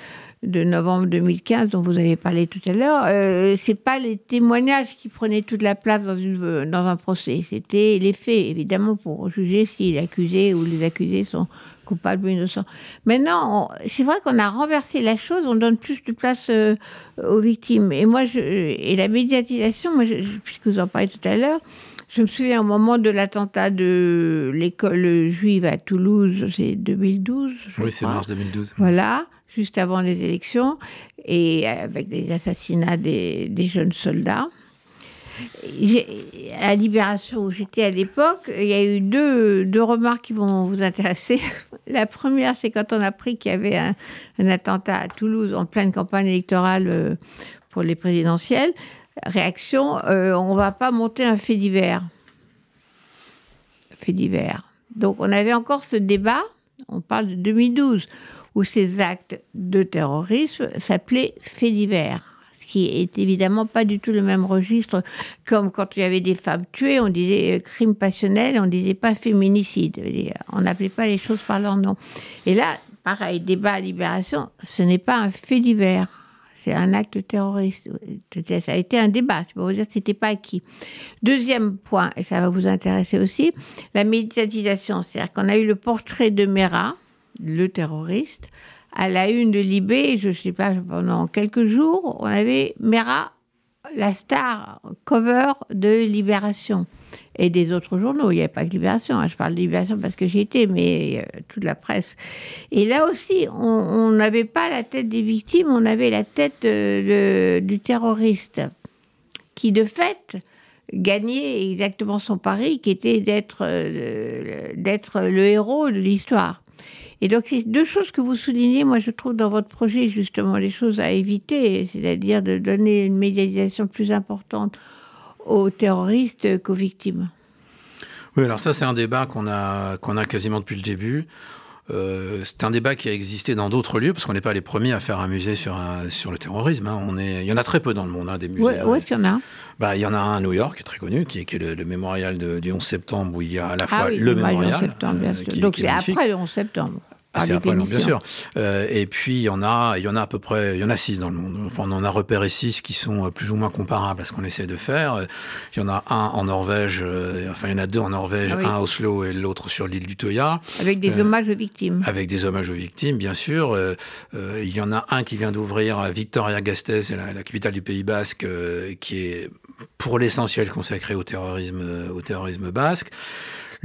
de, novembre 2015 dont vous avez parlé tout à l'heure, euh, c'est pas les témoignages qui prenaient toute la place dans, un procès, c'était les faits, évidemment, pour juger si l'accusé ou les accusés sont coupables ou innocents. Maintenant, c'est vrai qu'on a renversé la chose, on donne plus de place euh, aux victimes. Et moi, et la médiatisation, moi, puisque vous en parlez tout à l'heure, je me souviens au moment de l'attentat de l'école juive à Toulouse, c'est 2012. Oui, c'est mars 2012. Voilà, juste avant les élections, et avec des assassinats des, jeunes soldats. À la Libération où j'étais à l'époque, il y a eu deux, deux, remarques qui vont vous intéresser. La première, c'est quand on a appris qu'il y avait un, un, attentat à Toulouse en pleine campagne électorale euh, pour les présidentielles réaction, euh, on va pas monter un fait divers. Fait divers. Donc on avait encore ce débat, on parle de 2012, où ces actes de terrorisme s'appelaient fait divers. Ce qui est évidemment pas du tout le même registre, comme quand il y avait des femmes tuées, on disait euh, crime passionnel, on disait pas féminicide. On n'appelait pas les choses par leur nom. Et là, pareil, débat à libération, ce n'est pas un fait divers c'est un acte terroriste. Ça a été un débat, c'est pour vous dire que ce n'était pas acquis. Deuxième point, et ça va vous intéresser aussi, la médiatisation. C'est-à-dire qu'on a eu le portrait de Mera, le terroriste, à la une de Libé, je ne sais pas, pendant quelques jours, on avait Mera, la star cover de Libération et des autres journaux. Il n'y avait pas que Libération. Hein. Je parle de Libération parce que j'y étais, mais euh, toute la presse. Et là aussi, on n'avait pas la tête des victimes, on avait la tête euh, du terroriste qui, de fait, gagnait exactement son pari, qui était d'être euh, d'être le héros de l'histoire. Et donc, c'est deux choses que vous soulignez, moi, je trouve, dans votre projet, justement, les choses à éviter, c'est-à-dire de donner une médiatisation plus importante aux terroristes qu'aux victimes. Oui, alors ça, c'est un débat qu'on a, qu'on a quasiment depuis le début. Euh, c'est un débat qui a existé dans d'autres lieux, parce qu'on n'est pas les premiers à faire un musée sur, sur le terrorisme. Hein. On est, il y en a très peu dans le monde, hein, des musées. où est-ce qu'il y en a bah, Il y en a un à New York, qui est très connu, qui est, le, mémorial du 11 septembre, où il y a à la ah fois le mémorial. Septembre, bien sûr. Donc c'est après le 11 septembre. Ah, c'est bien sûr. Euh, et puis il y en a, il y en a à peu près, il y en a six dans le monde. Enfin, on en a repéré six qui sont euh, plus ou moins comparables à ce qu'on essaie de faire. Il y en a un en Norvège, euh, enfin il y en a deux en Norvège, ah un à Oslo et l'autre sur l'île du Toya. Avec des hommages aux victimes. Avec des hommages aux victimes, bien sûr. il y en a un qui vient d'ouvrir à Victoria-Gasteiz, la, la, capitale du Pays Basque, qui est pour l'essentiel consacré au terrorisme, au terrorisme basque.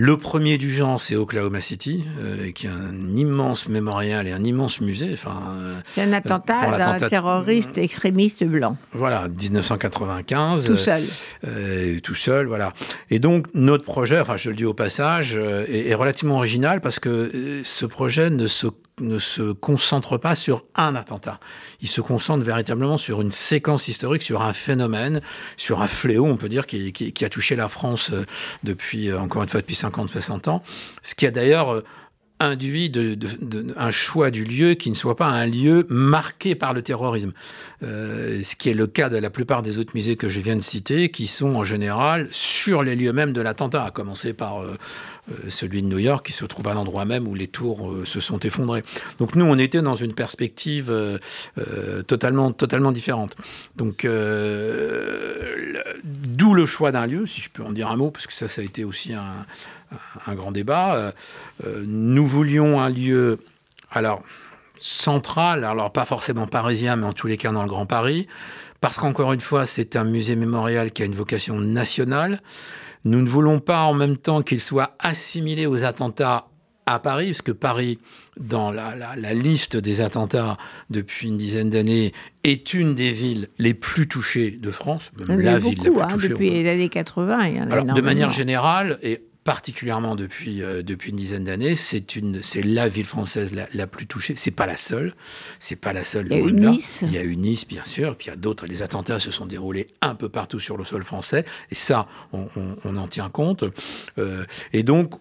Le premier du genre, c'est Oklahoma City, euh, qui est un immense mémorial et un immense musée. Enfin, euh, c'est un attentat d'un terroriste extrémiste blanc. Voilà, 1995. Tout seul. Euh, tout seul, voilà. Et donc, notre projet, enfin, je le dis au passage, est, est relativement original parce que ce projet ne se ne se concentre pas sur un attentat. Il se concentre véritablement sur une séquence historique, sur un phénomène, sur un fléau, on peut dire, qui, a touché la France euh, depuis, euh, encore une fois, depuis 50-60 ans. Ce qui a d'ailleurs euh, induit de, un choix du lieu qui ne soit pas un lieu marqué par le terrorisme. ce qui est le cas de la plupart des autres musées que je viens de citer, qui sont en général sur les lieux mêmes de l'attentat, à commencer par euh, celui de New York, qui se trouve à l'endroit même où les tours euh, se sont effondrées. Donc nous, on était dans une perspective euh, totalement, totalement différente. Donc d'où le choix d'un lieu, si je peux en dire un mot, parce que ça, ça a été aussi un, un grand débat. nous voulions un lieu, alors central, alors pas forcément parisien, mais en tous les cas dans le Grand Paris, parce qu'encore une fois, c'est un musée mémorial qui a une vocation nationale. Nous ne voulons pas en même temps qu'il soit assimilé aux attentats à Paris, parce que Paris, dans la, liste des attentats depuis une dizaine d'années, est une des villes les plus touchées de France. la ville la plus hein, Depuis les années 80, il y en a De manière générale, et particulièrement depuis, euh, depuis une dizaine d'années, c'est une c'est la ville française la, plus touchée. C'est pas la seule, c'est pas la seule. Il y a eu Nice. Il y a eu Nice, bien sûr. Puis il y a d'autres. Les attentats se sont déroulés un peu partout sur le sol français, et ça, on, en tient compte. Euh, et donc,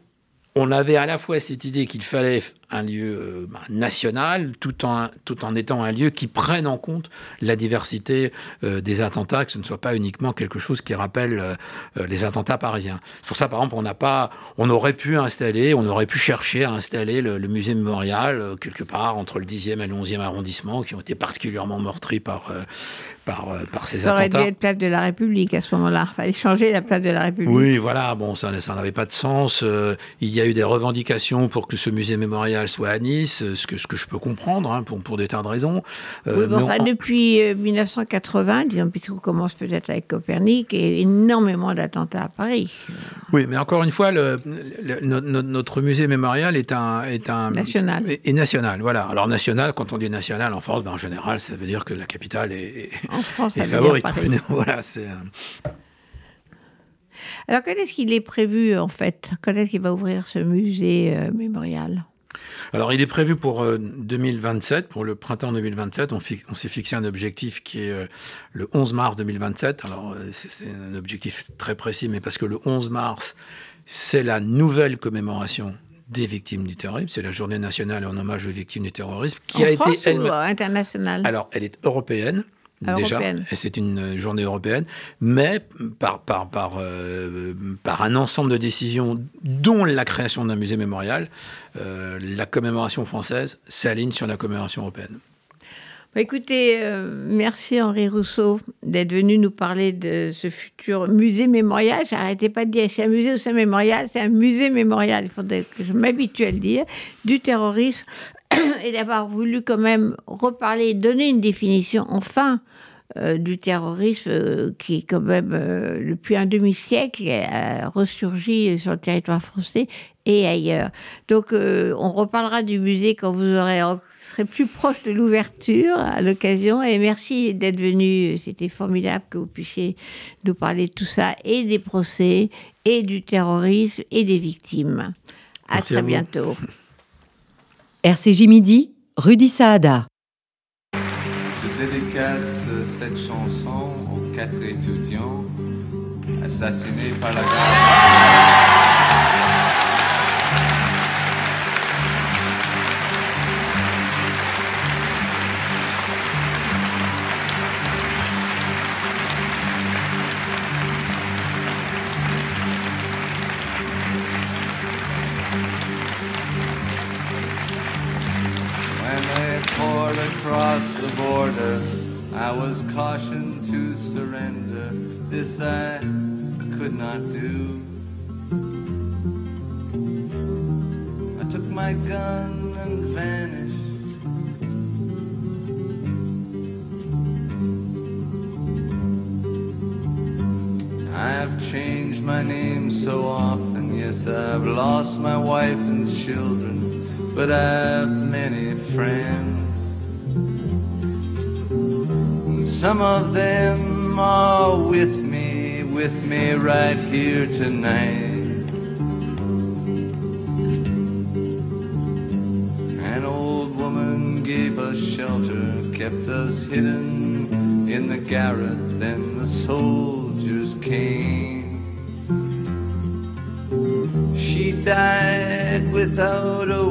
on avait à la fois cette idée qu'il fallait un lieu euh, bah, national, tout en, étant un lieu qui prenne en compte la diversité euh, des attentats, que ce ne soit pas uniquement quelque chose qui rappelle euh, les attentats parisiens. Pour ça, par exemple, on n'a pas, on aurait pu installer, on aurait pu chercher à installer le, musée mémorial quelque part entre le 10e et le 11e arrondissement, qui ont été particulièrement meurtris par, par, par ces attentats. Ça aurait dû être place de la République à ce moment-là. Il fallait changer la place de la République. Oui, voilà, bon, ça, ça n'avait pas de sens. il y a eu des revendications pour que ce musée mémorial soit à Nice, ce que, ce que je peux comprendre hein, pour, pour des tas de raisons. Euh, oui, enfin, depuis 1980, euh, disons, puisqu'on commence peut-être avec Copernic, et énormément d'attentats à Paris. Oui, mais encore une fois, le, notre musée mémorial est un, est un national. Est, national, voilà. Alors national, quand on dit national en France, ben, en général, ça veut dire que la capitale est, en France, est favorite. voilà, c'est. Alors, quand est-ce qu'il est prévu, en fait? Quand est-ce qu'il va ouvrir ce musée mémorial? Alors, il est prévu pour 2027, euh, pour le printemps 2027. On, on s'est fixé un objectif qui est euh, le 11 mars 2027. Alors, euh, c'est un objectif très précis, mais parce que le 11 mars, c'est la nouvelle commémoration des victimes du terrorisme. C'est la journée nationale en hommage aux victimes du terrorisme qui a été elle internationale? Alors, elle est européenne déjà, c'est une journée européenne, mais par, par, par, euh, par un ensemble de décisions, dont la création d'un musée mémorial, euh, la commémoration française s'aligne sur la commémoration européenne. Bah, écoutez, euh, merci Henri Rousseau d'être venu nous parler de ce futur musée mémorial. J'arrêtais pas de dire c'est un musée ou c'est un mémorial, c'est un musée mémorial, il faudrait que je m'habitue à le dire, du terrorisme et d'avoir voulu quand même reparler, donner une définition enfin euh, du terrorisme euh, qui, quand même, euh, depuis un demi-siècle, a ressurgi sur le territoire français et ailleurs. Donc, on reparlera du musée quand vous aurez serez plus proche de l'ouverture à l'occasion. Et merci d'être venu. C'était formidable que vous puissiez nous parler de tout ça et des procès et du terrorisme et des victimes. À très bientôt. RCJ Midi, Rudy Saada. Je dédicace cette chanson aux quatre étudiants assassinés par la garde. Before across the border, I was cautioned to surrender. This I could not do. I took my gun and vanished. I have changed my name so often, yes, I've lost my wife and children, but I have many friends. Some of them are with me, with me right here tonight. An old woman gave us shelter, kept us hidden in the garret, then the soldiers came. She died without a